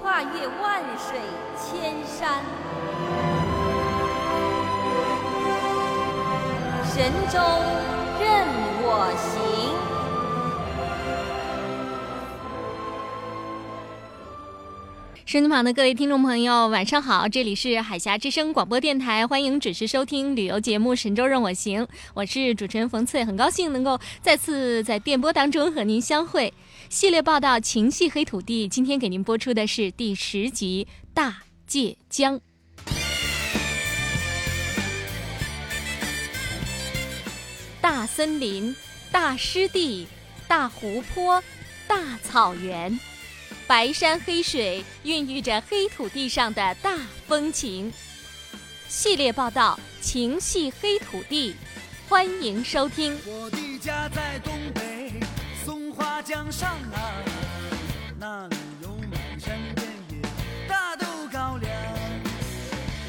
跨越万水千山，神州任我行。手机旁的各位听众朋友，晚上好！这里是海峡之声广播电台，欢迎准时收听旅游节目《神州任我行》，我是主持人冯翠，很高兴能够再次在电波当中和您相会。系列报道《情系黑土地》，今天给您播出的是第十集《大界江》。大森林、大湿地、大湖泊、大草原。白山黑水孕育着黑土地上的大风情。系列报道《情系黑土地》，欢迎收听。我的家在东北松花江上啊，那里有满山遍野大豆高粱，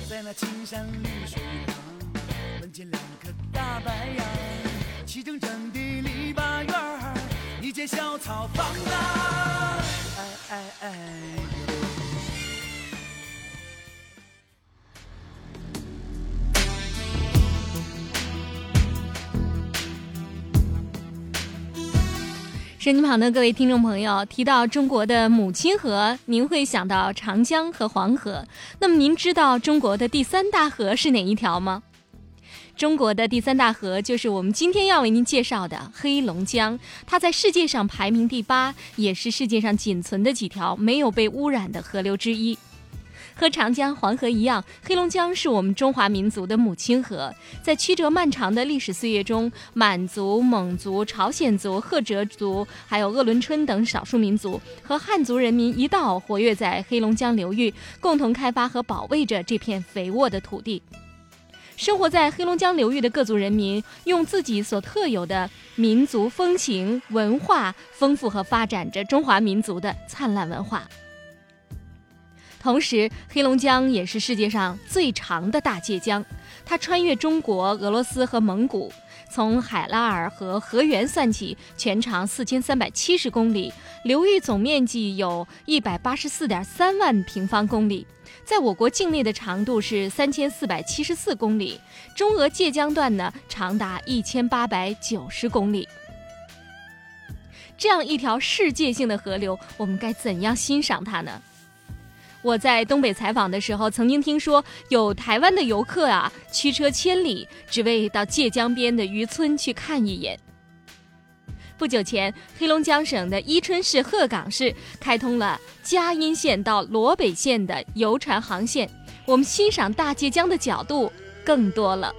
在那青山绿水旁，门前两棵大白杨，齐整整的篱笆院儿，一间小草房啊。哎哎身机旁的各位听众朋友，提到中国的母亲河，您会想到长江和黄河。那么，您知道中国的第三大河是哪一条吗？中国的第三大河就是我们今天要为您介绍的黑龙江，它在世界上排名第八，也是世界上仅存的几条没有被污染的河流之一。和长江、黄河一样，黑龙江是我们中华民族的母亲河。在曲折漫长的历史岁月中，满族、蒙族、朝鲜族、赫哲族，还有鄂伦春等少数民族和汉族人民一道活跃在黑龙江流域，共同开发和保卫着这片肥沃的土地。生活在黑龙江流域的各族人民，用自己所特有的民族风情、文化，丰富和发展着中华民族的灿烂文化。同时，黑龙江也是世界上最长的大界江，它穿越中国、俄罗斯和蒙古。从海拉尔和河源算起，全长四千三百七十公里，流域总面积有一百八十四点三万平方公里。在我国境内的长度是三千四百七十四公里，中俄界江段呢长达一千八百九十公里。这样一条世界性的河流，我们该怎样欣赏它呢？我在东北采访的时候，曾经听说有台湾的游客啊，驱车千里，只为到界江边的渔村去看一眼。不久前，黑龙江省的伊春市鹤岗市开通了嘉阴县到罗北县的游船航线，我们欣赏大界江的角度更多了。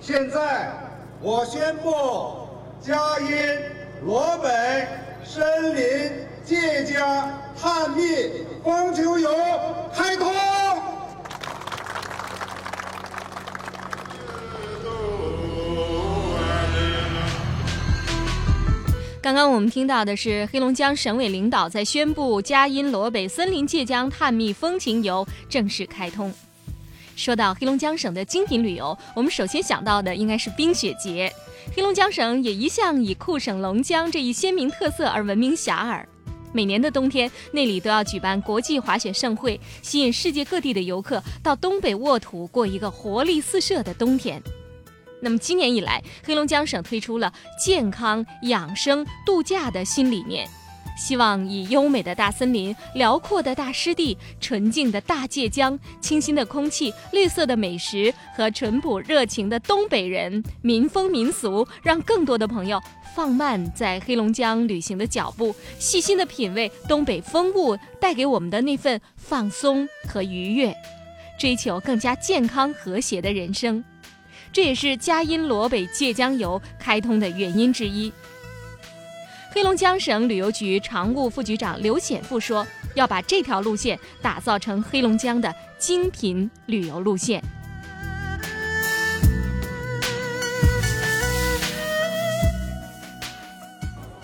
现在，我宣布，嘉阴、罗北、森林、界江、探秘光球游开通。刚刚我们听到的是黑龙江省委领导在宣布嘉阴罗北森林界江探秘风情游正式开通。说到黑龙江省的精品旅游，我们首先想到的应该是冰雪节。黑龙江省也一向以酷省龙江这一鲜明特色而闻名遐迩。每年的冬天，那里都要举办国际滑雪盛会，吸引世界各地的游客到东北沃土过一个活力四射的冬天。那么今年以来，黑龙江省推出了健康养生度假的新理念。希望以优美的大森林、辽阔的大湿地、纯净的大界江、清新的空气、绿色的美食和淳朴热情的东北人民风民俗，让更多的朋友放慢在黑龙江旅行的脚步，细心的品味东北风物带给我们的那份放松和愉悦，追求更加健康和谐的人生。这也是佳音罗北界江游开通的原因之一。黑龙江省旅游局常务副局长刘显富说：“要把这条路线打造成黑龙江的精品旅游路线。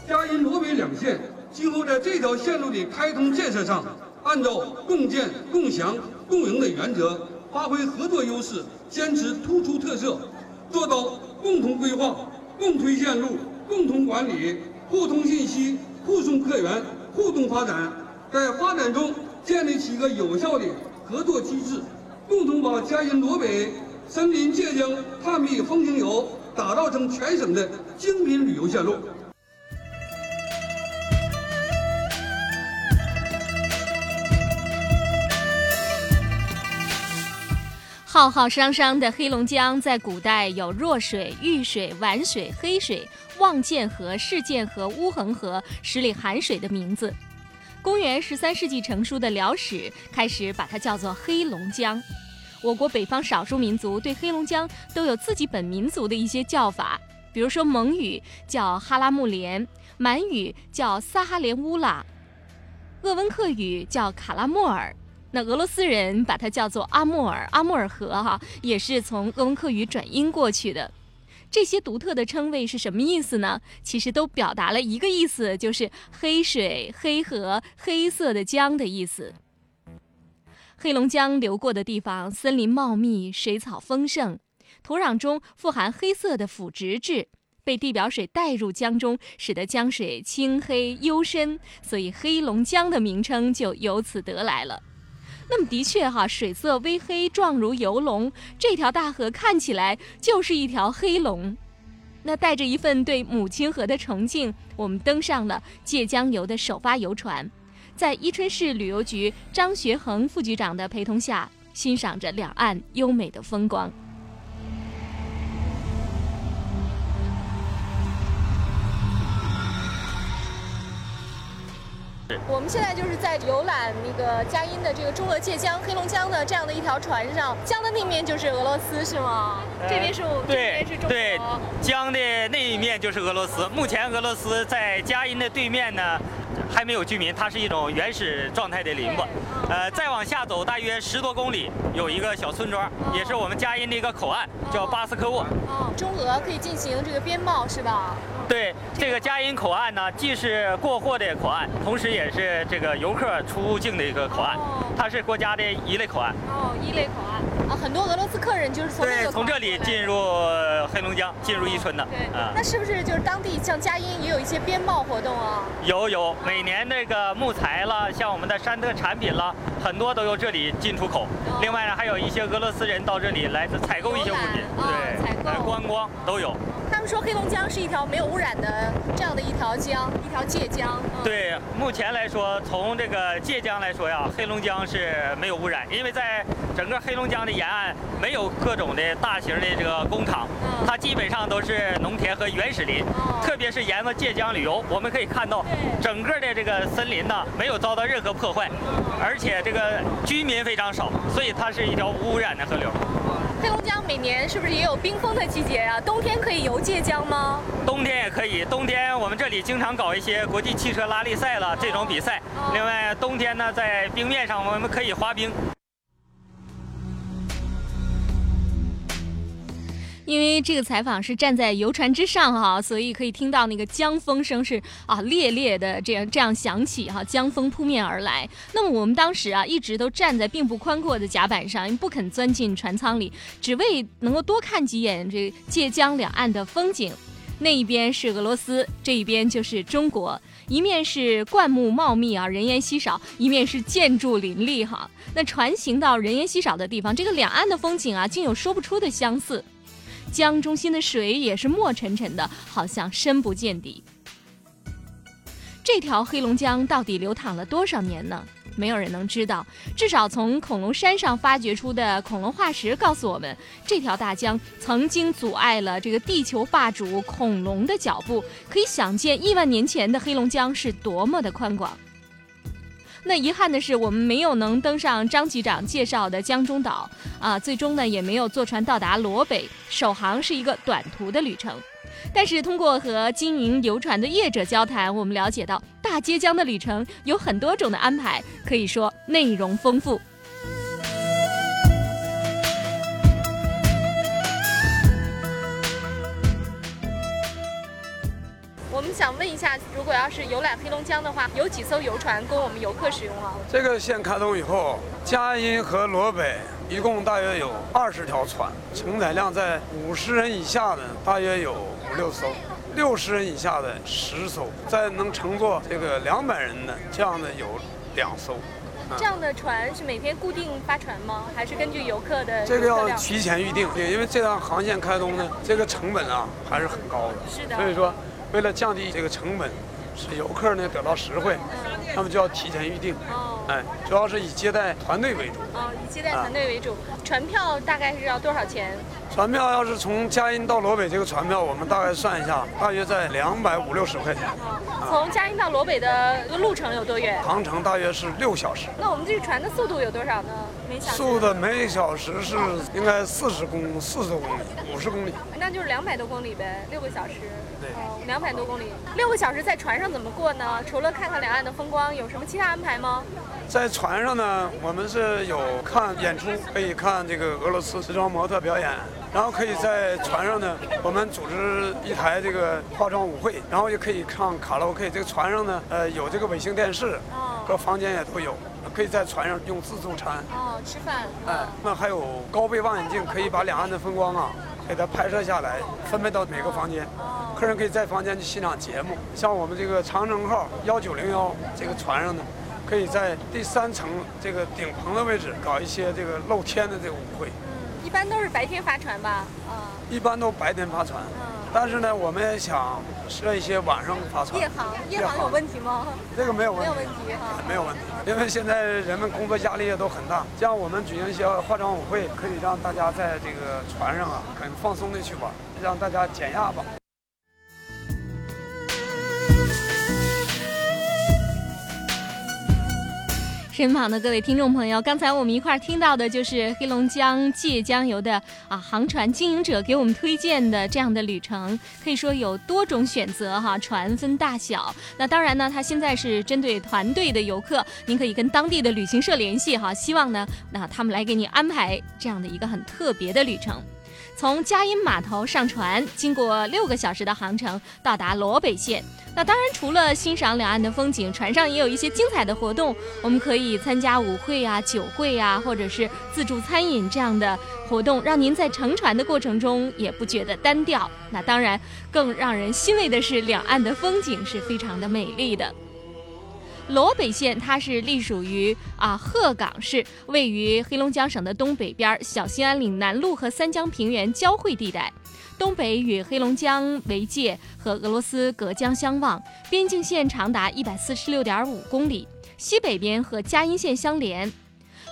佳音罗北两县今后在这条线路的开通建设上，按照共建、共享、共赢的原则，发挥合作优势，坚持突出特色，做到共同规划、共推线路、共同管理。”互通信息，互送客源，互动发展，在发展中建立起一个有效的合作机制，共同把嘉兴罗北森林界江探秘风情游打造成全省的精品旅游线路。浩浩汤汤的黑龙江，在古代有弱水、玉水、皖水、黑水。望剑河、世剑河、乌恒河、十里寒水的名字。公元十三世纪成书的《辽史》开始把它叫做黑龙江。我国北方少数民族对黑龙江都有自己本民族的一些叫法，比如说蒙语叫哈拉木连，满语叫撒哈连乌拉，鄂温克语叫卡拉莫尔。那俄罗斯人把它叫做阿穆尔，阿穆尔河哈也是从鄂温克语转音过去的。这些独特的称谓是什么意思呢？其实都表达了一个意思，就是黑水、黑河、黑色的江的意思。黑龙江流过的地方，森林茂密，水草丰盛，土壤中富含黑色的腐殖质，被地表水带入江中，使得江水清黑幽深，所以黑龙江的名称就由此得来了。那么的确哈，水色微黑，状如游龙。这条大河看起来就是一条黑龙。那带着一份对母亲河的崇敬，我们登上了界江游的首发游船，在伊春市旅游局张学恒副局长的陪同下，欣赏着两岸优美的风光。我们现在就是在游览那个佳音的这个中俄界江黑龙江的这样的一条船上，江的那面就是俄罗斯是吗？这边是我这边是中国。对，江的那一面就是俄罗斯。目前俄罗斯在佳音的对面呢。还没有居民，它是一种原始状态的林子。呃，再往下走大约十多公里，有一个小村庄，也是我们佳音的一个口岸，叫巴斯科沃。哦，中俄可以进行这个边贸是吧？对，这个佳音口岸呢，既是过货的口岸，同时也是这个游客出境的一个口岸。它是国家的一类口岸。哦，一类口岸啊，很多俄罗斯客人就是从对从这里进入黑龙江，进入伊春的。对啊，那是不是就是当地像佳音也有一些边贸活动啊？有有。每年那个木材啦，像我们的山特产品啦，很多都由这里进出口。另外呢，还有一些俄罗斯人到这里来采购一些物品，对，采购、观光都有。他们说黑龙江是一条没有污染的这样的一条江，一条界江。对，目前来说，从这个界江来说呀，黑龙江是没有污染，因为在整个黑龙江的沿岸没有各种的大型的这个工厂，它基本上都是农田和原始林。特别是沿着界江旅游，我们可以看到整个的这个森林呢没有遭到任何破坏，而且这个居民非常少，所以它是一条无污染的河流。黑龙江每年是不是也有冰封的季节呀？冬天可以游界江吗？冬天也可以，冬天我们这里经常搞一些国际汽车拉力赛了这种比赛。另外，冬天呢，在冰面上我们可以滑冰。因为这个采访是站在游船之上哈，所以可以听到那个江风声是啊烈烈的这样这样响起哈，江风扑面而来。那么我们当时啊一直都站在并不宽阔的甲板上，不肯钻进船舱里，只为能够多看几眼这界江两岸的风景。那一边是俄罗斯，这一边就是中国，一面是灌木茂密啊，人烟稀少；一面是建筑林立哈。那船行到人烟稀少的地方，这个两岸的风景啊，竟有说不出的相似。江中心的水也是墨沉沉的，好像深不见底。这条黑龙江到底流淌了多少年呢？没有人能知道。至少从恐龙山上发掘出的恐龙化石告诉我们，这条大江曾经阻碍了这个地球霸主恐龙的脚步。可以想见，亿万年前的黑龙江是多么的宽广。那遗憾的是，我们没有能登上张局长介绍的江中岛啊，最终呢也没有坐船到达罗北，首航是一个短途的旅程。但是通过和经营游船的业者交谈，我们了解到大接江的旅程有很多种的安排，可以说内容丰富。想问一下，如果要是游览黑龙江的话，有几艘游船供我们游客使用啊？这个线开通以后，佳音和罗北一共大约有二十条船，承载量在五十人以下的大约有五六艘，六十人以下的十艘，在能乘坐这个两百人的这样的有两艘。这样的船是每天固定发船吗？还是根据游客的这个要提前预定？对，因为这趟航线开通呢，这个成本啊还是很高的。是的。所以说。为了降低这个成本，使游客呢得到实惠，那么就要提前预定。哦，哎，主要是以接待团队为主。哦，以接待团队为主。船票大概是要多少钱？船票要是从嘉荫到罗北，这个船票我们大概算一下，大约在两百五六十块钱。从嘉荫到罗北的路程有多远？航程大约是六小时。那我们这个船的速度有多少呢？每小时？速的每小时是应该四十公四十多公里，五十公里。那就是两百多公里呗，六个小时。对。哦，两百多公里，六个小时在船上怎么过呢？除了看看两岸的风光，有什么其他安排吗？在船上呢，我们是有看演出，可以看这个俄罗斯时装模特表演，然后可以在船上呢，我们组织一台这个化妆舞会，然后也可以唱卡拉 OK。这个船上呢，呃，有这个卫星电视，各房间也都有，可以在船上用自助餐。哦，吃饭。哎，那还有高倍望远镜，可以把两岸的风光啊，给它拍摄下来，分配到每个房间。客人可以在房间去欣赏节目。像我们这个长城号幺九零幺这个船上呢。可以在第三层这个顶棚的位置搞一些这个露天的这个舞会。嗯，一般都是白天发船吧？啊，一般都白天发船。嗯，但是呢，我们也想设一些晚上发船。夜航，夜航有问题吗？这个没有问题，没有问题哈，没有问题。因为现在人们工作压力也都很大，像我们举行一些化妆舞会，可以让大家在这个船上啊，很放松的去玩，让大家减压吧。身旁的各位听众朋友，刚才我们一块儿听到的就是黑龙江界江游的啊航船经营者给我们推荐的这样的旅程，可以说有多种选择哈，船分大小。那当然呢，它现在是针对团队的游客，您可以跟当地的旅行社联系哈，希望呢，那他们来给你安排这样的一个很特别的旅程。从嘉荫码头上船，经过六个小时的航程，到达罗北县。那当然，除了欣赏两岸的风景，船上也有一些精彩的活动。我们可以参加舞会啊、酒会啊，或者是自助餐饮这样的活动，让您在乘船的过程中也不觉得单调。那当然，更让人欣慰的是，两岸的风景是非常的美丽的。罗北县，它是隶属于啊鹤岗市，位于黑龙江省的东北边，小兴安岭南路和三江平原交汇地带，东北与黑龙江为界，和俄罗斯隔江相望，边境线长达一百四十六点五公里，西北边和嘉荫县相连。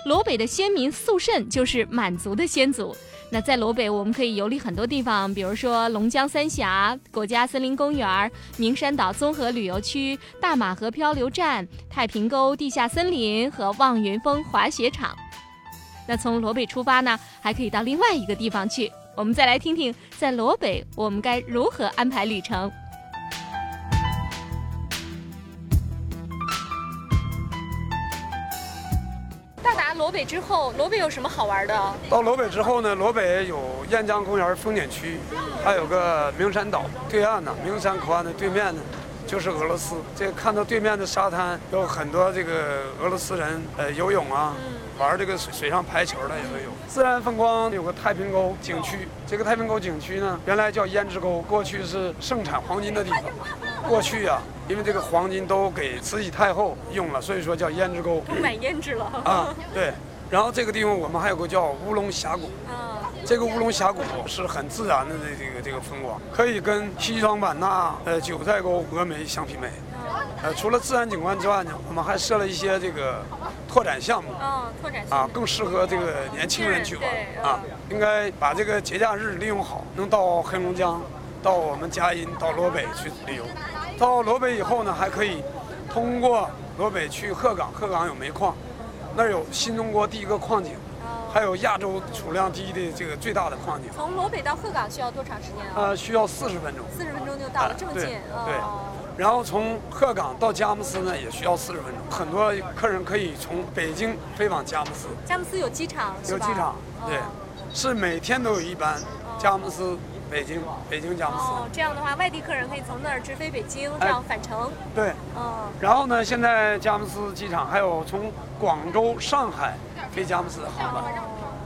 罗北的先民肃慎就是满族的先祖。那在罗北，我们可以游历很多地方，比如说龙江三峡国家森林公园、名山岛综合旅游区、大马河漂流站、太平沟地下森林和望云峰滑雪场。那从罗北出发呢，还可以到另外一个地方去。我们再来听听，在罗北我们该如何安排旅程。北之后，罗北有什么好玩的？到罗北之后呢，罗北有雁江公园风景区，还有个名山岛。对岸呢，名山口岸的对面呢，就是俄罗斯。这看到对面的沙滩，有很多这个俄罗斯人，呃，游泳啊，玩这个水水上排球的也都有。自然风光有个太平沟景区，这个太平沟景区呢，原来叫胭脂沟，过去是盛产黄金的地方。过去呀，因为这个黄金都给慈禧太后用了，所以说叫胭脂沟。都买胭脂了啊，对。然后这个地方我们还有个叫乌龙峡谷。啊，这个乌龙峡谷是很自然的这这个这个风光，可以跟西双版纳、呃九寨沟、峨眉相媲美。呃，除了自然景观之外呢，我们还设了一些这个拓展项目。哦，拓展啊，更适合这个年轻人去玩对啊。应该把这个节假日利用好，能到黑龙江、到我们嘉荫、到罗北去旅游。到罗北以后呢，还可以通过罗北去鹤岗，鹤岗有煤矿，那儿有新中国第一个矿井，还有亚洲储量第一的这个最大的矿井。从罗北到鹤岗需要多长时间啊？呃，需要四十分钟。四十分钟就到了，啊这么近。对然后从鹤岗到佳木斯呢，也需要四十分钟。很多客人可以从北京飞往佳木斯。佳木斯有机场？有机场，对哦，是每天都有一班，佳木斯、北京、北京佳木斯，哦，这样的话，外地客人可以从那儿直飞北京，这哎样返程。对。嗯，然后呢，现在佳木斯机场还有从广州、上海飞佳木斯的航班，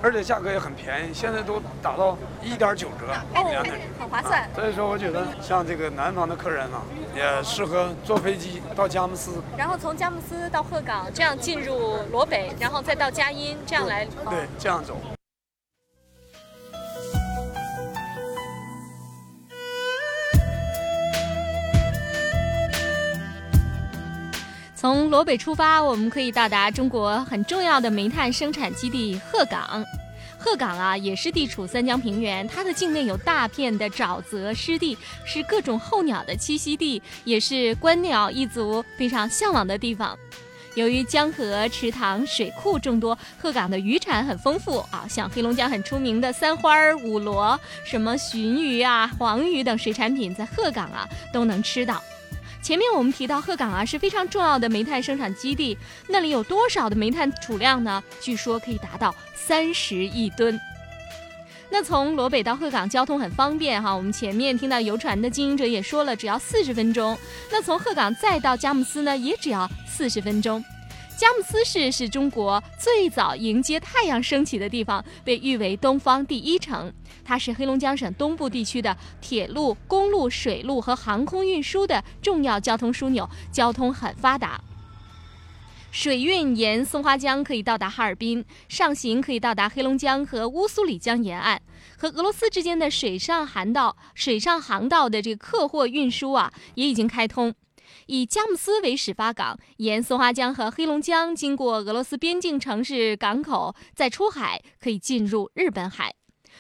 而且价格也很便宜，现在都打到一点九折，两点折，很划算。所以说，我觉得像这个南方的客人啊，也适合坐飞机到佳木斯，然后从佳木斯到鹤岗，这样进入罗北，然后再到佳音，这样来。哦对，这样走。从罗北出发，我们可以到达中国很重要的煤炭生产基地鹤岗。鹤岗啊，也是地处三江平原，它的境内有大片的沼泽湿地，是各种候鸟的栖息地，也是观鸟一族非常向往的地方。由于江河、池塘、水库众多，鹤岗的渔产很丰富啊，像黑龙江很出名的三花、五螺、什么鲟鱼啊、黄鱼等水产品，在鹤岗啊都能吃到。前面我们提到鹤岗啊是非常重要的煤炭生产基地，那里有多少的煤炭储量呢？据说可以达到三十亿吨。那从罗北到鹤岗交通很方便哈，我们前面听到游船的经营者也说了，只要四十分钟。那从鹤岗再到佳木斯呢，也只要四十分钟。佳木斯市是中国最早迎接太阳升起的地方，被誉为东方第一城。它是黑龙江省东部地区的铁路、公路、水路和航空运输的重要交通枢纽，交通很发达。水运沿松花江可以到达哈尔滨，上行可以到达黑龙江和乌苏里江沿岸。和俄罗斯之间的水上航道、水上航道的这个客货运输啊，也已经开通。以佳木斯为始发港，沿松花江和黑龙江经过俄罗斯边境城市港口，再出海可以进入日本海。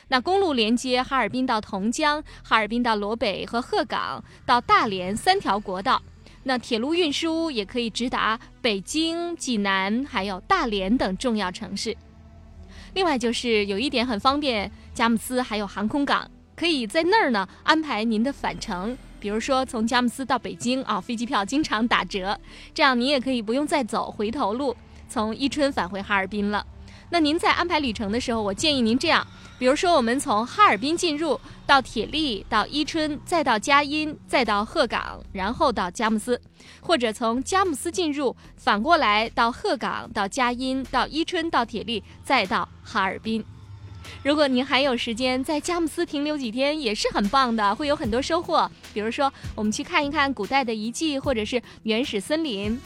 那公路连接哈尔滨到同江、哈尔滨到罗北和鹤岗到大连三条国道。那铁路运输也可以直达北京、济南还有大连等重要城市。另外就是有一点很方便，佳木斯还有航空港，可以在那儿呢安排您的返程。比如说从佳木斯到北京啊，飞机票经常打折，这样您也可以不用再走回头路，从伊春返回哈尔滨了。那您在安排旅程的时候，我建议您这样，比如说我们从哈尔滨进入，到铁力，到伊春，再到佳音，再到鹤岗，然后到佳木斯，或者从佳木斯进入，反过来到鹤岗，到佳音，到伊春，到铁力，再到哈尔滨。如果您还有时间在佳木斯停留几天，也是很棒的，会有很多收获。比如说，我们去看一看古代的遗迹，或者是原始森林。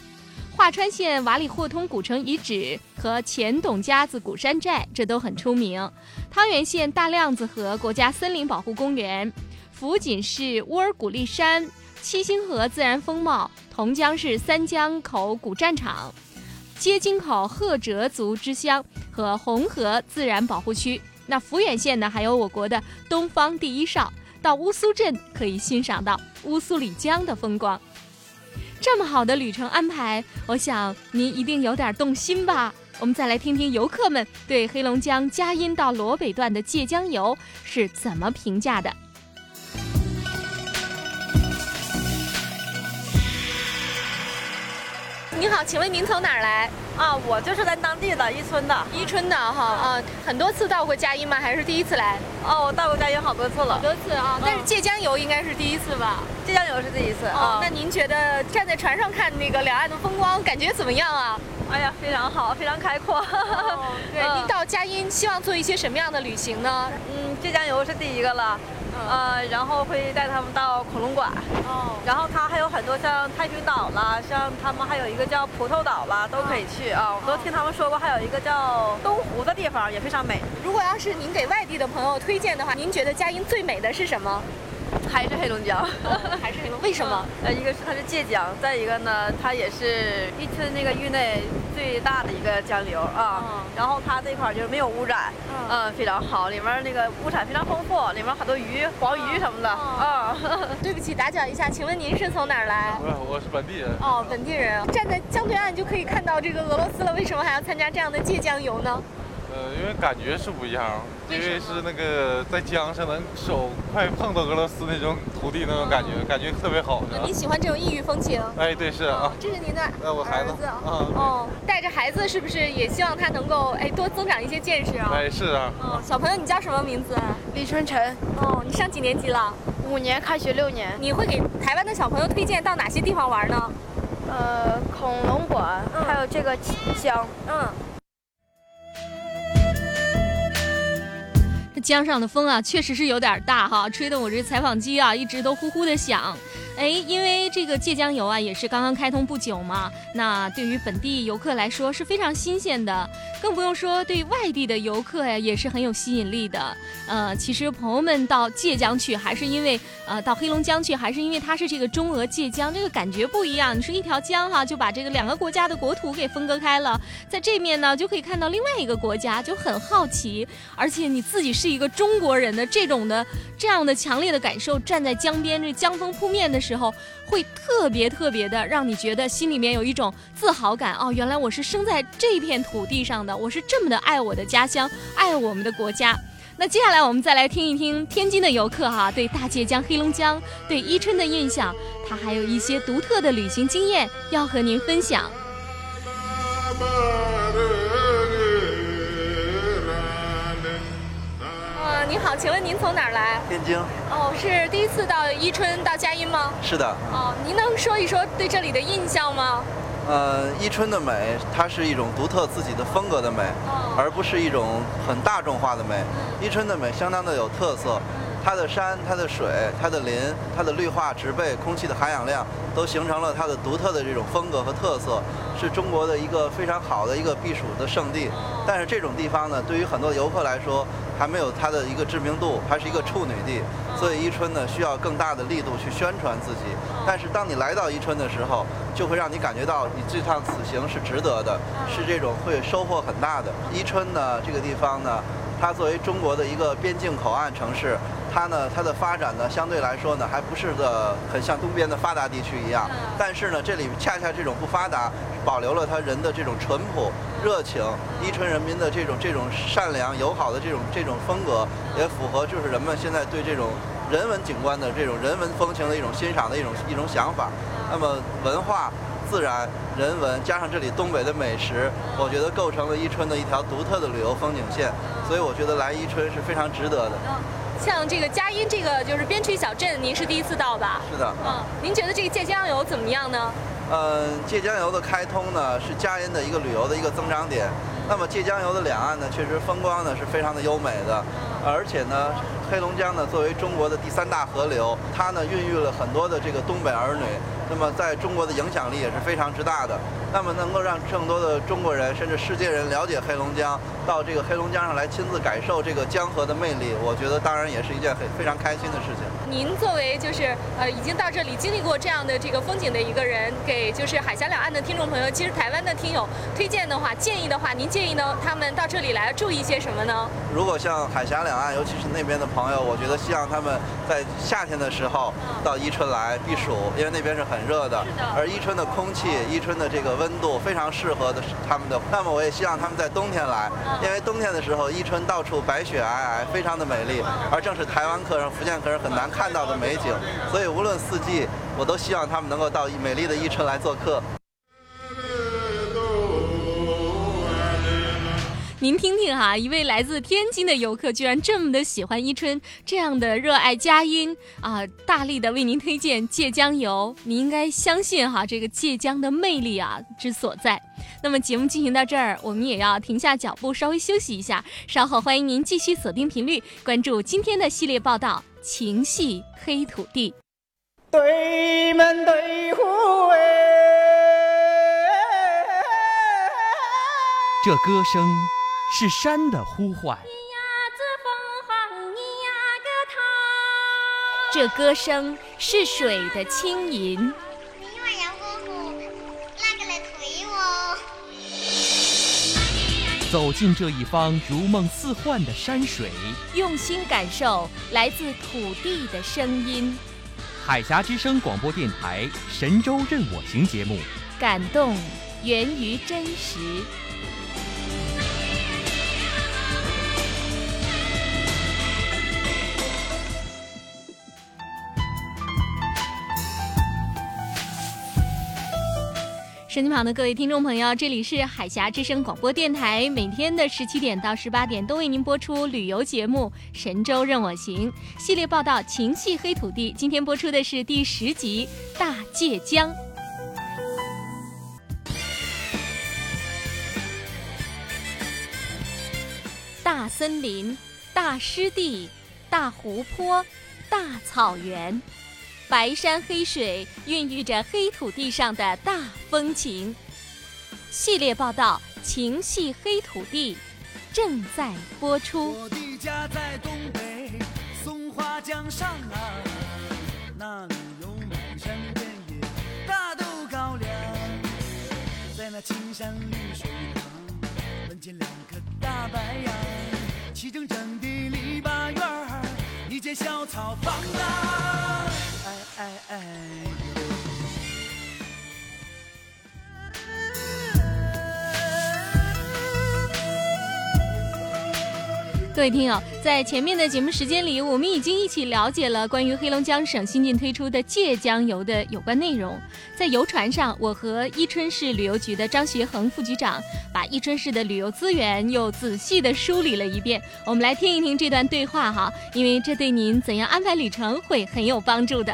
华川县瓦里霍通古城遗址和前董家子古山寨，这都很出名。汤原县大亮子河国家森林保护公园，福锦市乌尔古丽山七星河自然风貌，同江市三江口古战场，接京口赫哲族之乡和红河自然保护区。那抚远县呢，还有我国的东方第一哨，到乌苏镇可以欣赏到乌苏里江的风光。这么好的旅程安排，我想您一定有点动心吧？我们再来听听游客们对黑龙江佳音到罗北段的借江游是怎么评价的。您好，请问您从哪儿来？啊，我就是咱当地的伊春的。伊春的哈啊，很多次到过佳音吗？还是第一次来？哦，我到过佳音好多次了。好多次啊，但是借江游应该是第一次吧？借江游是第一次哦啊。那您觉得站在船上看那个两岸的风光，感觉怎么样啊？哎呀，非常好，非常开阔。对，您到佳音希望做一些什么样的旅行呢？嗯，浙江游是第一个了。呃，然后会带他们到恐龙馆，哦，然后它还有很多像太平岛啦，像他们还有一个叫葡萄岛啦，都可以去啊。我都听他们说过，还有一个叫东湖的地方也非常美。如果要是您给外地的朋友推荐的话，您觉得佳音最美的是什么？还是黑龙江，还是黑龙？为什么？呃，一个是它是界江，再一个呢，它也是伊春那个域内最大的一个江流啊。然后它这块就是没有污染，嗯，非常好，里面那个物产非常丰富，里面好多鱼、黄鱼什么的啊。对不起，打搅一下，请问您是从哪儿来？我是本地人。哦，本地人，站在江对岸就可以看到这个俄罗斯了，为什么还要参加这样的界江游呢？呃，因为感觉是不一样，因为是那个在江上能手快碰到俄罗斯那种土地那种感觉，感觉特别好。你喜欢这种异域风情？哎，对，是啊。这是您的我孩子啊。哦，带着孩子是不是也希望他能够哎多增长一些见识啊？哎，是啊。嗯，小朋友，你叫什么名字？李春晨。哦，你上几年级了？五年，开学六年。你会给台湾的小朋友推荐到哪些地方玩呢？呃，恐龙馆，还有这个江。嗯。江上的风啊，确实是有点大哈，吹得我这采访机啊一直都呼呼的响。哎，因为这个界江游啊，也是刚刚开通不久嘛，那对于本地游客来说是非常新鲜的，更不用说对外地的游客呀，也是很有吸引力的。呃，其实朋友们到界江去，还是因为呃到黑龙江去，还是因为它是这个中俄界江，这个感觉不一样。你说一条江哈，就把这个两个国家的国土给分割开了，在这面呢就可以看到另外一个国家，就很好奇，而且你自己是一个中国人的这种的这样的强烈的感受，站在江边，这江风扑面的。时候会特别特别的让你觉得心里面有一种自豪感哦，原来我是生在这片土地上的，我是这么的爱我的家乡，爱我们的国家。那接下来我们再来听一听天津的游客哈，对大界江、黑龙江、对伊春的印象，他还有一些独特的旅行经验要和您分享。你好，请问您从哪儿来？天津。哦，是第一次到伊春到佳音吗？是的。哦，您能说一说对这里的印象吗？呃，伊春的美，它是一种独特自己的风格的美，而不是一种很大众化的美。伊春的美相当的有特色。它的山、它的水、它的林、它的绿化植被、空气的含氧量，都形成了它的独特的这种风格和特色，是中国的一个非常好的一个避暑的圣地。但是这种地方呢，对于很多游客来说，还没有它的一个知名度，还是一个处女地。所以伊春呢，需要更大的力度去宣传自己。但是当你来到伊春的时候，就会让你感觉到你这趟此行是值得的，是这种会收获很大的。伊春呢，这个地方呢，它作为中国的一个边境口岸城市。它呢，它的发展呢，相对来说呢，还不是个很像东边的发达地区一样。但是呢，这里恰恰这种不发达，保留了它人的这种淳朴、热情，伊春人民的这种这种善良、友好的这种这种风格，也符合就是人们现在对这种人文景观的这种人文风情的一种欣赏的一种一种想法。那么文化、自然、人文加上这里东北的美食，我觉得构成了伊春的一条独特的旅游风景线。所以我觉得来伊春是非常值得的。像这个佳音这个就是边陲小镇，您是第一次到吧？是的。嗯，您觉得这个界江游怎么样呢？嗯，界江游的开通呢，是佳音的一个旅游的一个增长点。那么界江游的两岸呢，确实风光呢是非常的优美的，而且呢，黑龙江呢作为中国的第三大河流，它呢孕育了很多的这个东北儿女。那么，在中国的影响力也是非常之大的。那么，能够让更多的中国人甚至世界人了解黑龙江，到这个黑龙江上来亲自感受这个江河的魅力，我觉得当然也是一件很非常开心的事情。您作为就是呃已经到这里经历过这样的这个风景的一个人，给就是海峡两岸的听众朋友，其实台湾的听友推荐的话，建议的话，您建议呢他们到这里来注意些什么呢？如果像海峡两岸，尤其是那边的朋友，我觉得希望他们在夏天的时候到伊春来避暑，因为那边是很热的。而伊春的空气，伊春的这个温度非常适合的他们的。那么我也希望他们在冬天来，因为冬天的时候伊春到处白雪皑皑，非常的美丽，而正是台湾客人、福建客人很难看看到的美景。所以无论四季，我都希望他们能够到美丽的伊春来做客。您听听哈，一位来自天津的游客居然这么的喜欢伊春，这样的热爱佳音啊，大力的为您推荐芥江游。你应该相信哈，这个芥江的魅力啊之所在。那么节目进行到这儿，我们也要停下脚步，稍微休息一下。稍后欢迎您继续锁定频率，关注今天的系列报道《情系黑土地》。对门对户哎，这歌声是山的呼唤，这歌声是水的轻吟。走进这一方如梦似幻的山水，用心感受来自土地的声音。海峡之声广播电台《神州任我行》节目，感动源于真实。手机旁的各位听众朋友，这里是海峡之声广播电台，每天的十七点到十八点都为您播出旅游节目《神州任我行》系列报道《情系黑土地》。今天播出的是第十集《大界江》。大森林、大湿地、大湖泊、大草原。白山黑水孕育着黑土地上的大风情。系列报道《情系黑土地》正在播出。我的家在东北松花江上啊，那里有满山遍野大豆高粱，在那青山绿水旁，门前两棵大白杨，齐整整的篱笆院儿，一间小草房啊。各位听友，在前面的节目时间里，我们已经一起了解了关于黑龙江省新近推出的芥江游的有关内容。在游船上，我和伊春市旅游局的张学恒副局长把伊春市的旅游资源又仔细的梳理了一遍。我们来听一听这段对话哈，因为这对您怎样安排旅程会很有帮助的。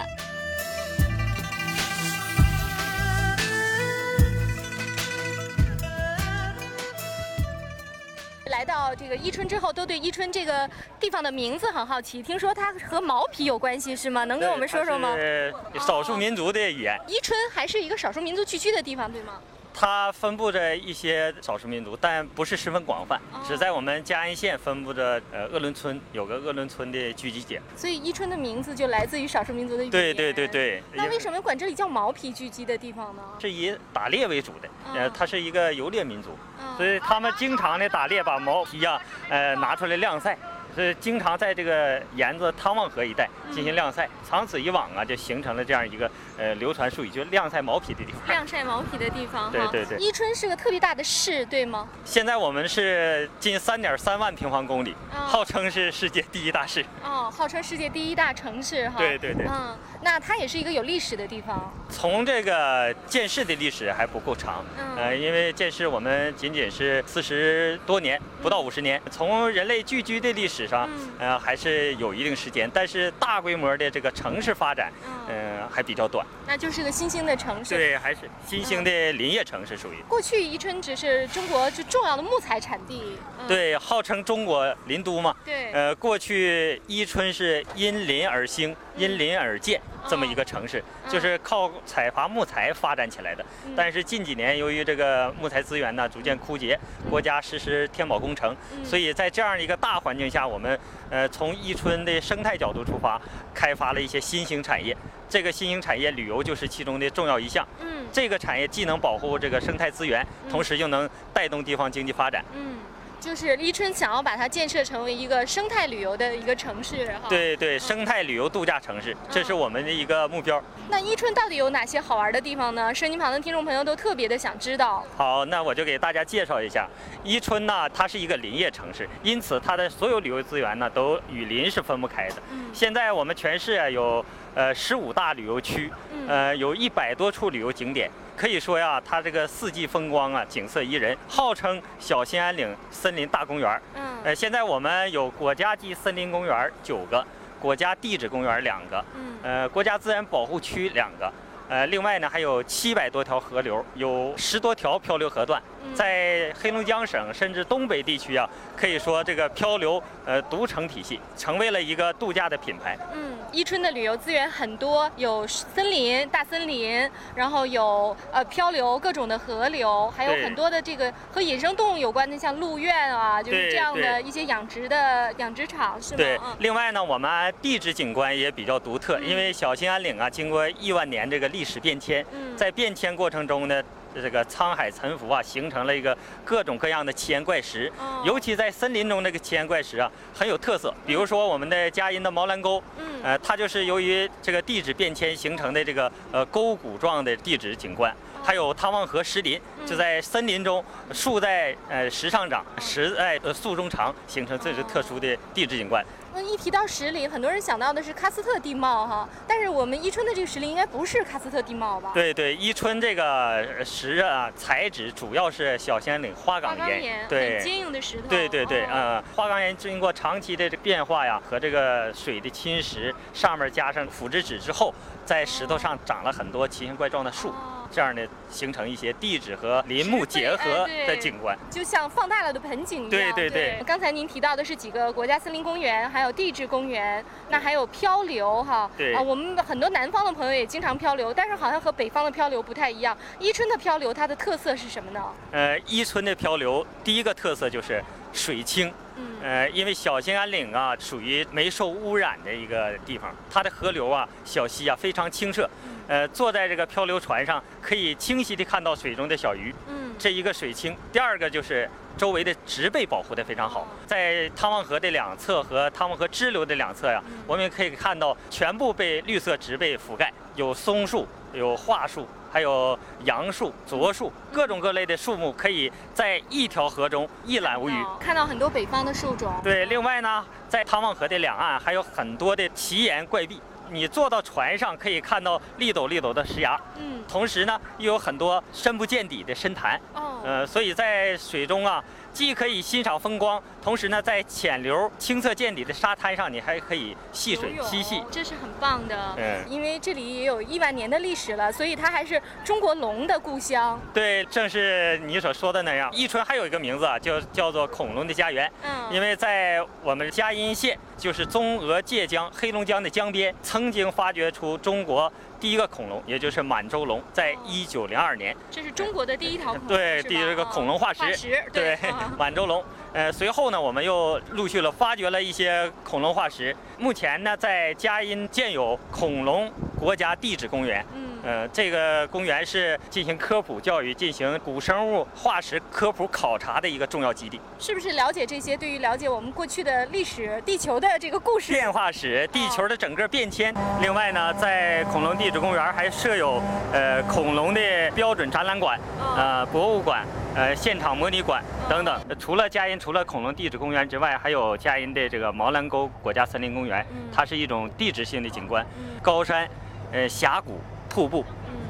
这个伊春之后，都对伊春这个地方的名字很好奇。听说它和毛皮有关系，是吗？能跟我们说说吗？是少数民族的语言。伊春还是一个少数民族聚居的地方，对吗？它分布着一些少数民族，但不是十分广泛，只在我们嘉安县分布着呃鄂伦村有个鄂伦村的聚集点。所以伊春的名字就来自于少数民族的。对对对对。那为什么管这里叫毛皮聚集的地方呢？是以打猎为主的，呃，它是一个游猎民族，所以他们经常的打猎，把毛皮呀，呃，拿出来晾晒。是经常在这个沿着汤旺河一带进行晾晒，长此以往啊，就形成了这样一个呃流传术语，就晾晒毛皮的地方。晾晒毛皮的地方，对对对。伊春是个特别大的市，对吗？现在我们是近三点三万平方公里，号称是世界第一大市。哦，号称世界第一大城市哈。对对对。嗯，那它也是一个有历史的地方。从这个建市的历史还不够长，呃，因为建市我们仅仅是四十多年，不到五十年。从人类聚居的历史上。呃，还是有一定时间，但是大规模的这个城市发展，嗯，还比较短。那就是个新兴的城市。对，还是新兴的林业城市属于。过去宜春只是中国最重要的木材产地。对，号称中国林都嘛。对。呃，过去伊春是因林而兴，因林而建这么一个城市，就是靠采伐木材发展起来的。但是近几年由于这个木材资源呢逐渐枯竭，国家实施天保工程，所以在这样一个大环境下，我们。呃，从伊春的生态角度出发，开发了一些新兴产业。这个新兴产业，旅游就是其中的重要一项。嗯，这个产业既能保护这个生态资源，同时又能带动地方经济发展。嗯。就是伊春想要把它建设成为一个生态旅游的一个城市，哈。对对，生态旅游度假城市，这是我们的一个目标。那伊春到底有哪些好玩的地方呢？摄机旁的听众朋友都特别的想知道。好，那我就给大家介绍一下。伊春呢，它是一个林业城市，因此它的所有旅游资源呢，都与林是分不开的。嗯。现在我们全市啊有呃十五大旅游区，呃有一百多处旅游景点。可以说呀，它这个四季风光啊，景色宜人，号称小兴安岭森林大公园。嗯，呃，现在我们有国家级森林公园九个，国家地质公园两个，嗯，呃，国家自然保护区两个。呃，另外呢，还有七百多条河流，有十多条漂流河段，在黑龙江省甚至东北地区啊，可以说这个漂流呃独成体系，成为了一个度假的品牌。嗯，伊春的旅游资源很多，有森林、大森林，然后有呃漂流各种的河流，还有很多的这个和野生动物有关的，像鹿苑啊，就是这样的一些养殖的养殖场，是吗？另外呢，我们地质景观也比较独特，因为小兴安岭啊，经过亿万年这个历史变迁，嗯在变迁过程中呢。这个沧海沉浮啊，形成了一个各种各样的奇岩怪石，哦尤其在森林中这个奇岩怪石啊很有特色。比如说我们的嘉阴的毛兰沟，嗯呃，它就是由于这个地质变迁形成的这个呃沟谷状的地质景观。还有汤旺河石林，就在森林中，树在呃石上长，石在呃树中长，形成这是特殊的地质景观。那一提到石林，很多人想到的是喀斯特地貌哈，但是我们伊春的这个石林应该不是喀斯特地貌吧？对对，伊春这个石啊，材质主要是小兴安岭花岗岩岩，很对，坚硬的石头。对对对，哦呃，花岗岩经过长期的这变化呀，和这个水的侵蚀，上面加上腐殖质之后，在石头上长了很多奇形怪状的树，这样呢，形成一些地质和林木结合的景观。就像放大了的盆景一样。对对对刚才您提到的是几个国家森林公园，还有地质公园，那还有漂流哈。对啊，我们很多南方的朋友也经常漂流，但是好像和北方的漂流不太一样。伊春的漂流它的特色是什么呢？呃，伊春的漂流第一个特色就是水清。嗯呃，因为小兴安岭啊，属于没受污染的一个地方，它的河流啊、小溪啊非常清澈。呃，坐在这个漂流船上，可以清晰地看到水中的小鱼。嗯，这一个水清。第二个就是周围的植被保护得非常好，在汤旺河的两侧和汤旺河支流的两侧呀，我们也可以看到全部被绿色植被覆盖，有松树，有桦树。还有杨树、柞树，各种各类的树木可以在一条河中一览无余。看到很多北方的树种。对，另外呢，在汤旺河的两岸还有很多的奇岩怪壁。你坐到船上可以看到立陡立陡的石崖，嗯，同时呢又有很多深不见底的深潭，哦，呃，所以在水中啊，既可以欣赏风光，同时呢，在浅流清澈见底的沙滩上，你还可以戏水嬉戏，这是很棒的。嗯因为这里也有亿万年的历史了，所以它还是中国龙的故乡。对，正是你所说的那样。伊春还有一个名字啊，叫叫做恐龙的家园。嗯，因为在我们嘉阴县，就是中俄界江、黑龙江的江边，曾经发掘出中国第一个恐龙，也就是满洲龙，在一九零二年。这是中国的第一条恐龙。对，第一个恐龙化石。化石对啊，满洲龙。呃，随后呢，我们又陆续了发掘了一些恐龙化石。目前呢，在佳音建有恐龙国家地质公园。嗯。呃，这个公园是进行科普教育、进行古生物化石科普考察的一个重要基地。是不是了解这些，对于了解我们过去的历史、地球的这个故事？变化史、地球的整个变迁。另外呢，在恐龙地质公园还设有呃恐龙的标准展览馆、呃博物馆、呃现场模拟馆等等。除了佳音除了恐龙地质公园之外，还有佳音的这个毛兰沟国家森林公园，它是一种地质性的景观，高山、呃峡谷、瀑布。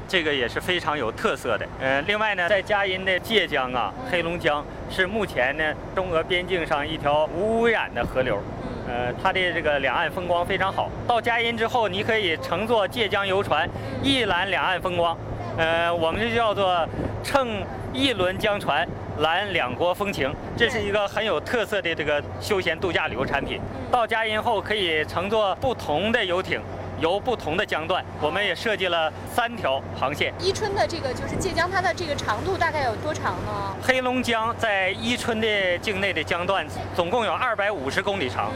这个也是非常有特色的。呃，另外呢，在佳音的界江啊、黑龙江是目前呢中俄边境上一条无污染的河流。呃，它的这个两岸风光非常好。到嘉阴之后，你可以乘坐界江游船，一览两岸风光。呃，我们就叫做乘一轮江船览两国风情，这是一个很有特色的这个休闲度假旅游产品。到嘉阴后，可以乘坐不同的游艇。游不同的江段，我们也设计了三条航线。伊春的这个就是界江，它的这个长度大概有多长呢？黑龙江在伊春的境内的江段总共有二百五十公里长，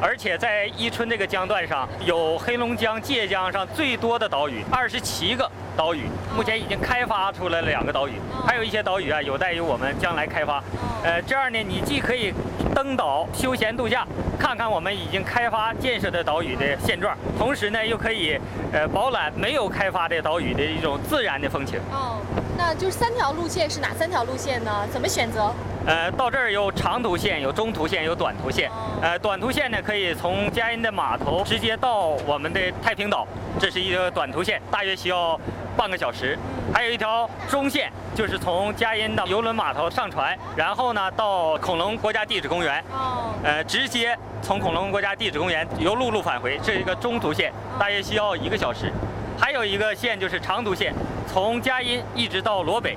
而且在伊春这个江段上有黑龙江界江上最多的岛屿，二十七个岛屿，目前已经开发出来了两个岛屿，还有一些岛屿啊有待于我们将来开发。呃，这样呢，你既可以登岛休闲度假，看看我们已经开发建设的岛屿的现状，同时呢，又可以呃饱览没有开发的岛屿的一种自然的风情。哦，那就是三条路线是哪三条路线呢？怎么选择？呃，到这儿有长途线、有中途线、有短途线。呃，短途线呢可以从嘉荫的码头直接到我们的太平岛，这是一个短途线，大约需要半个小时。还有一条中线，就是从嘉荫的游轮码头上船，然后呢到恐龙国家地质公园，呃，直接从恐龙国家地质公园由陆路返回，这是一个中途线，大约需要一个小时。还有一个线就是长途线，从嘉荫一直到罗北，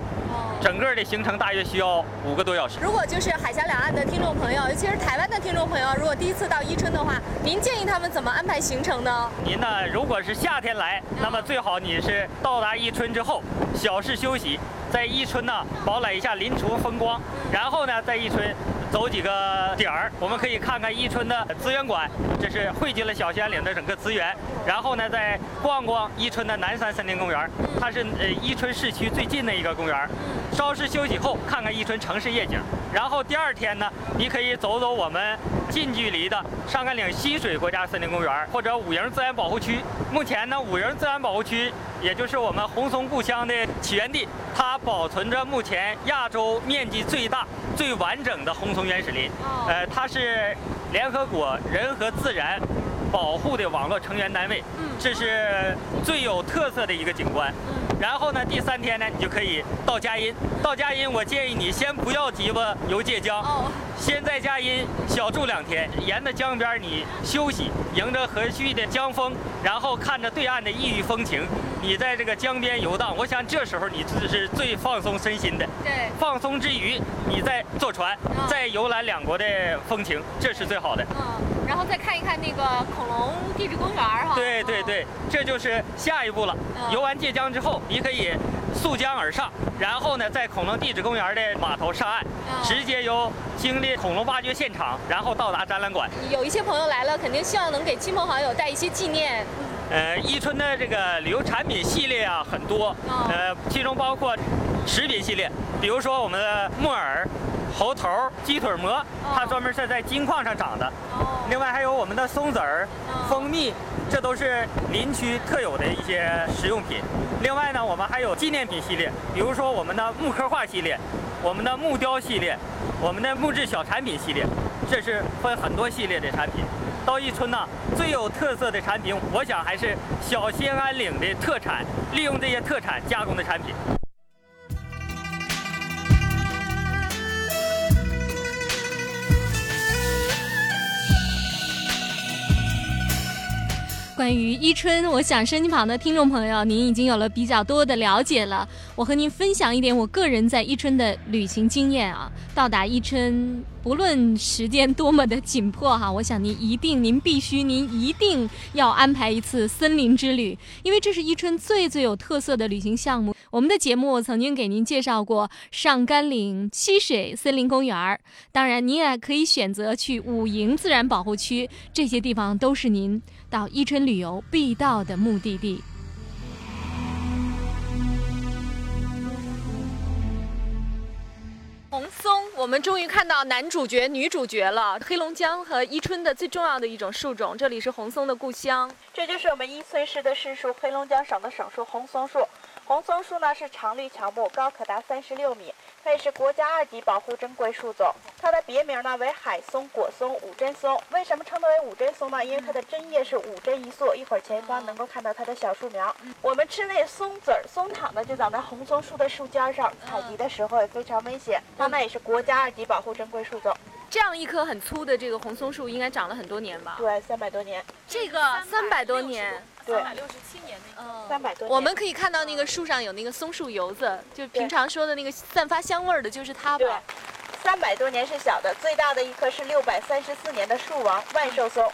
整个的行程大约需要五个多小时。如果就是海峡两岸的听众朋友，尤其是台湾的听众朋友，如果第一次到伊春的话，您建议他们怎么安排行程呢？您呢，如果是夏天来，那么最好你是到达伊春之后小事休息，在伊春呢饱览一下林厨风光，然后呢在伊春。走几个点儿，我们可以看看伊春的资源馆，这是汇集了小兴安岭的整个资源。然后呢，再逛逛伊春的南山森林公园，它是呃伊春市区最近的一个公园。稍事休息后，看看伊春城市夜景。然后第二天呢，你可以走走我们近距离的上甘岭溪水国家森林公园或者五营自然保护区。目前呢，五营自然保护区也就是我们红松故乡的起源地，它保存着目前亚洲面积最大、最完整的红松原始林。呃，它是联合国人和自然保护的网络成员单位，这是最有特色的一个景观。然后呢，第三天呢，你就可以到佳音。到佳音，我建议你先不要急吧游界江，先在佳音小住两天，沿着江边你休息，迎着和煦的江风，然后看着对岸的异域风情，你在这个江边游荡，我想这时候你是最放松身心的。对，放松之余，你再坐船，再游览两国的风情，这是最好的。后再看一看那个恐龙地质公园哈。对对对，这就是下一步了。游完界江之后。你可以溯江而上，然后呢，在恐龙地质公园的码头上岸，直接由经历恐龙挖掘现场，然后到达展览馆。有一些朋友来了，肯定希望能给亲朋好友带一些纪念。呃，伊春的这个旅游产品系列啊很多，呃，其中包括食品系列，比如说我们的木耳、猴头、鸡腿蘑，它专门是在金矿上长的。另外还有我们的松子儿、蜂蜜。这都是林区特有的一些食用品。另外呢，我们还有纪念品系列，比如说我们的木刻画系列、我们的木雕系列、我们的木质小产品系列，这是分很多系列的产品。到伊春呢，最有特色的产品，我想还是小兴安岭的特产，利用这些特产加工的产品。于伊春，我想身旁的听众朋友，您已经有了比较多的了解了。我和您分享一点我个人在伊春的旅行经验啊。到达伊春，不论时间多么的紧迫哈，我想您一定，您必须，您一定要安排一次森林之旅，因为这是伊春最最有特色的旅行项目。我们的节目曾经给您介绍过上甘岭溪水森林公园儿，当然您也可以选择去五营自然保护区，这些地方都是您。到伊春旅游必到的目的地。红松，我们终于看到男主角、女主角了。黑龙江和伊春的最重要的一种树种，这里是红松的故乡。这就是我们伊春市的市树，黑龙江省的省树红松树。红松树呢是常绿乔木，高可达三十六米。它也是国家二级保护珍贵树种，它的别名呢为海松、果松、五针松。为什么称它为五针松呢？因为它的针叶是五针一束。一会儿前方能够看到它的小树苗。我们吃那松子儿、松糖呢，就长在红松树的树尖上，采集的时候也非常危险。它呢也是国家二级保护珍贵树种。这样一棵很粗的这个红松树，应该长了很多年吧？对，三百多年。这个三百多年。三百六十七年那个，三百多。我们可以看到那个树上有那个松树油子，就平常说的那个散发香味儿的，就是它吧。三百多年是小的，最大的一棵是六百三十四年的树王万寿松，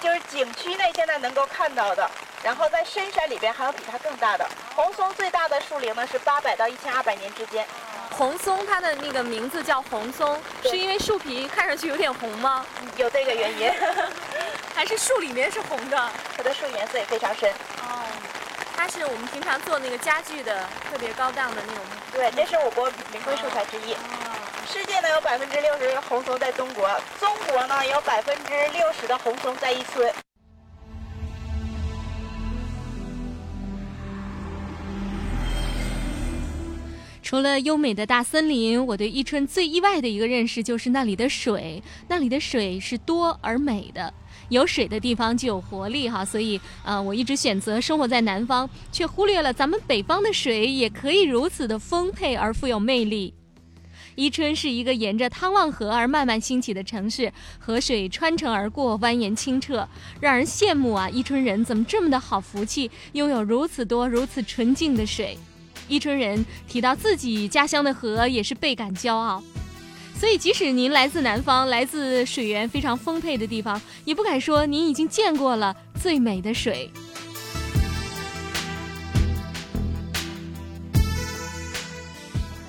就是景区内现在能够看到的。然后在深山里边还有比它更大的。红松最大的树龄呢是八百到一千二百年之间。红松它的那个名字叫红松，是因为树皮看上去有点红吗？有这个原因。还是树里面是红的，它的树颜色也非常深。哦，它是我们平常做那个家具的特别高档的那种。对，这是我国名贵树材之一。世界呢有百分之六十红松在中国，中国呢有百分之六十的红松在伊春。除了优美的大森林，我对伊春最意外的一个认识就是那里的水，那里的水是多而美的。有水的地方就有活力哈，所以呃，我一直选择生活在南方，却忽略了咱们北方的水也可以如此的丰沛而富有魅力。伊春是一个沿着汤旺河而慢慢兴起的城市，河水穿城而过，蜿蜒清澈，让人羡慕啊！伊春人怎么这么的好福气，拥有如此多如此纯净的水？伊春人提到自己家乡的河，也是倍感骄傲。所以，即使您来自南方，来自水源非常丰沛的地方，也不敢说您已经见过了最美的水。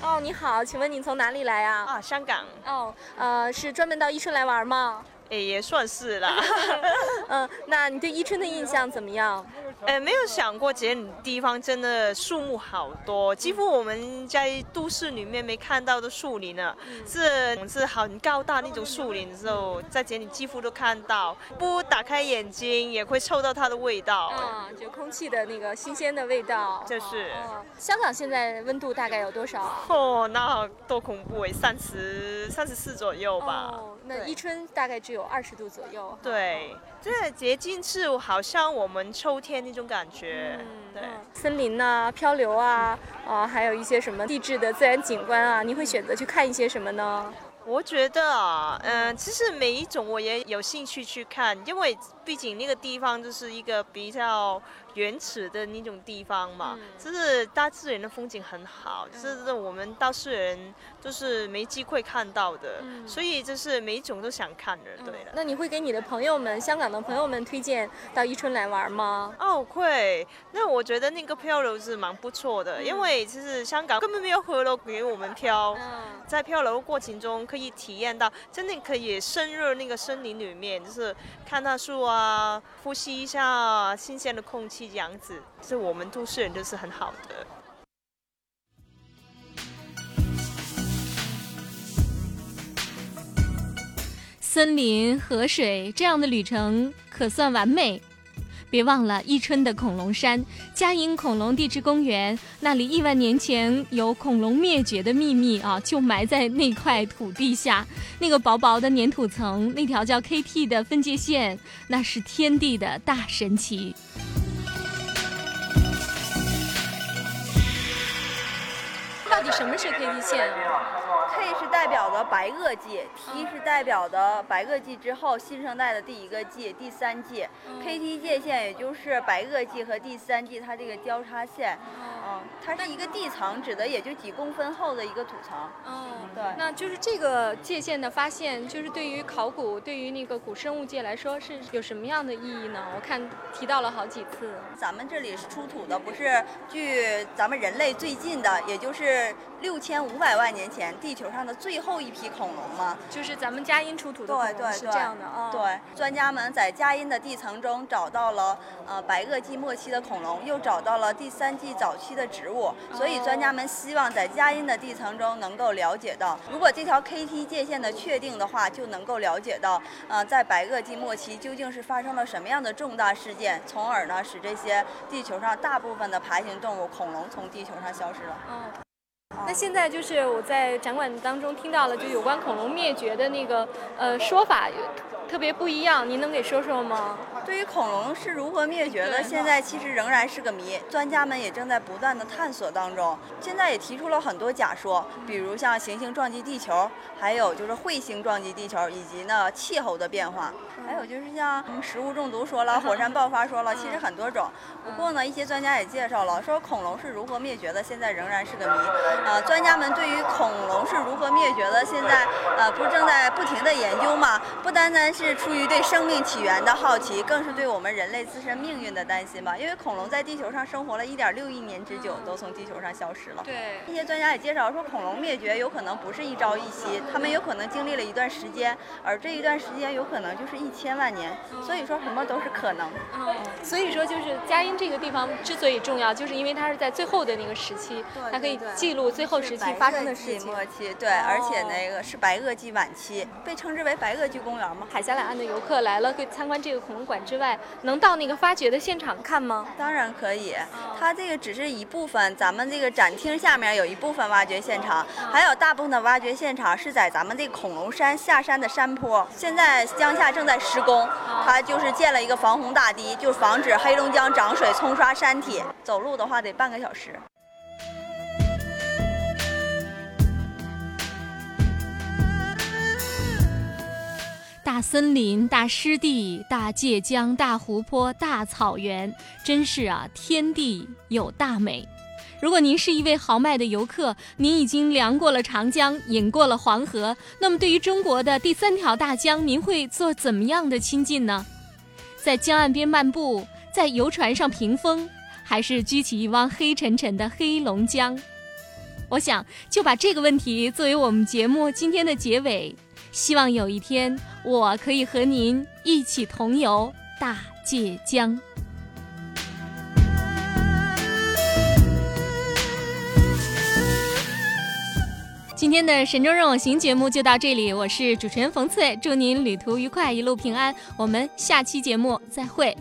哦，你好，请问你从哪里来呀？啊，香港。哦，呃，是专门到伊春来玩吗？也也算是啦。嗯，那你对伊春的印象怎么样？呃，没有想过这地方真的树木好多，几乎我们在都市里面没看到的树林呢，是是很高大那种树林的时候，在这里几乎都看到，不打开眼睛也会嗅到它的味道。啊，就空气的那个新鲜的味道。就是。香港现在温度大概有多少？哦，那多恐怖哎，三十三十四左右吧。哦，那伊春大概只有二十度左右。对，这接近是好像我们秋天那种感觉。嗯，对，森林呐，漂流啊，啊，还有一些什么地质的自然景观啊，你会选择去看一些什么呢？我觉得啊，嗯，其实每一种我也有兴趣去看，因为毕竟那个地方就是一个比较。原始的那种地方嘛，就是大自然的风景很好，就是我们大市人就是没机会看到的，所以就是每一种都想看的，对的。那你会给你的朋友们、香港的朋友们推荐到伊春来玩吗？哦，会。那我觉得那个漂流是蛮不错的，因为其实香港根本没有河流给我们漂，在漂流过程中可以体验到，真的可以深入那个森林里面，就是看到树啊，啊呼吸一下新鲜的空气。这样子是我们都市人都是很好的。森林、河水这样的旅程可算完美。别忘了伊春的恐龙山、嘉荫恐龙地质公园，那里亿万年前有恐龙灭绝的秘密啊，就埋在那块土地下。那个薄薄的粘土层，那条叫 KT 的分界线，那是天地的大神奇。到底什么是 KT 线啊？K 是代表的白垩纪，T 是代表的白垩纪之后新生代的第一个纪，第三纪。KT 界线也就是白垩纪和第三纪它这个交叉线。嗯，它是一个地层，指的也就几公分厚的一个土层。嗯，对。那就是这个界限的发现，就是对于考古、对于那个古生物界来说是有什么样的意义呢？我看提到了好几次。咱们这里是出土的，不是距咱们人类最近的，也就是六千五百万年前地球上的最后一批恐龙吗？就是咱们嘉荫出土的对对是这样的啊。对，专家们在嘉荫的地层中找到了呃白垩纪末期的恐龙，又找到了第三纪早期。的植物，所以专家们希望在佳音的地层中能够了解到，如果这条 KT 界限的确定的话，就能够了解到，呃，在白垩纪末期究竟是发生了什么样的重大事件，从而呢使这些地球上大部分的爬行动物恐龙从地球上消失了。嗯，那现在就是我在展馆当中听到了，就有关恐龙灭绝的那个呃说法。特别不一样，您能给说说吗？对于恐龙是如何灭绝的，现在其实仍然是个谜，专家们也正在不断的探索当中。现在也提出了很多假说，比如像行星撞击地球，还有就是彗星撞击地球，以及呢气候的变化，还有就是像食物中毒说了，火山爆发说了，其实很多种。不过呢，一些专家也介绍了，说恐龙是如何灭绝的，现在仍然是个谜。呃，专家们对于恐龙是如何灭绝的，现在呃不是正在不停的研究吗？不单单是出于对生命起源的好奇，更是对我们人类自身命运的担心吧。因为恐龙在地球上生活了一点六亿年之久，都从地球上消失了。对，一些专家也介绍说，恐龙灭绝有可能不是一朝一夕，他们有可能经历了一段时间，而这一段时间有可能就是一千万年。所以说什么都是可能。嗯，所以说就是佳音这个地方之所以重要，就是因为它是在最后的那个时期，它可以记录最后时期发生的事情。末期，对，而且那个是白垩纪晚期，被称之为白垩纪公园吗，海。峡两岸的游客来了，会参观这个恐龙馆之外，能到那个发掘的现场看吗？当然可以，它这个只是一部分，咱们这个展厅下面有一部分挖掘现场，还有大部分的挖掘现场是在咱们这个恐龙山下山的山坡。现在江夏正在施工，它就是建了一个防洪大堤，就防止黑龙江涨水冲刷山体。走路的话得半个小时。大森林、大湿地、大界江、大湖泊、大草原，真是啊，天地有大美。如果您是一位豪迈的游客，您已经量过了长江，饮过了黄河，那么对于中国的第三条大江，您会做怎么样的亲近呢？在江岸边漫步，在游船上屏风，还是掬起一汪黑沉沉的黑龙江？我想就把这个问题作为我们节目今天的结尾。希望有一天，我可以和您一起同游大界江。今天的《神州任我行》节目就到这里，我是主持人冯翠，祝您旅途愉快，一路平安。我们下期节目再会。